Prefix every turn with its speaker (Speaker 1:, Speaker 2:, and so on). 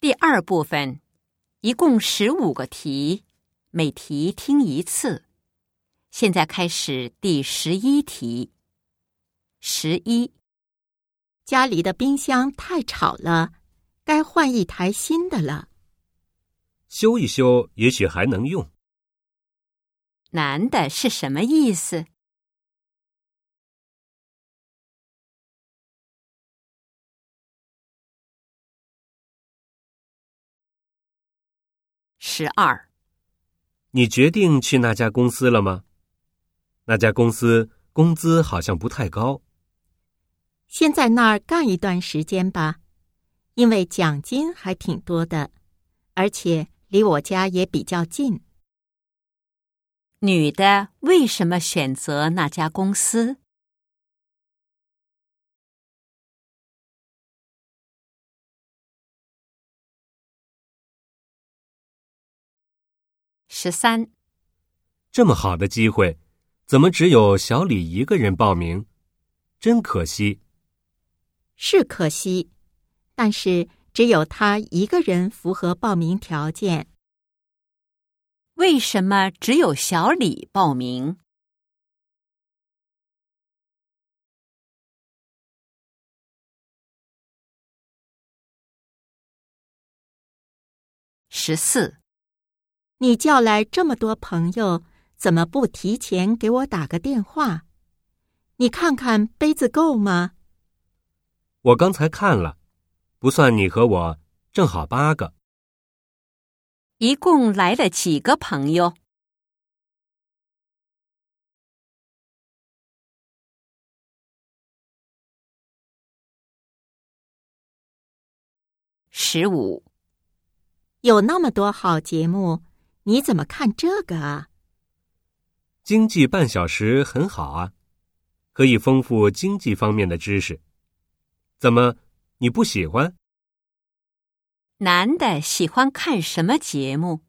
Speaker 1: 第二部分，一共十五个题，每题听一次。现在开始第十一题。十一，
Speaker 2: 家里的冰箱太吵了，该换一台新的了。
Speaker 3: 修一修，也许还能用。
Speaker 1: 难的是什么意思？十二，
Speaker 3: 你决定去那家公司了吗？那家公司工资好像不太高。
Speaker 2: 先在那儿干一段时间吧，因为奖金还挺多的，而且离我家也比较近。
Speaker 1: 女的为什么选择那家公司？十三，
Speaker 3: 这么好的机会，怎么只有小李一个人报名？真可惜。
Speaker 2: 是可惜，但是只有他一个人符合报名条件。
Speaker 1: 为什么只有小李报名？十四，
Speaker 2: 你叫来这么多朋友，怎么不提前给我打个电话？你看看杯子够吗？
Speaker 3: 我刚才看了，不算你和我，正好八个。
Speaker 1: 一共来了几个朋友？十五。
Speaker 2: 有那么多好节目，你怎么看这个啊？
Speaker 3: 经济半小时很好啊，可以丰富经济方面的知识。怎么，你不喜欢？
Speaker 1: 男的喜欢看什么节目？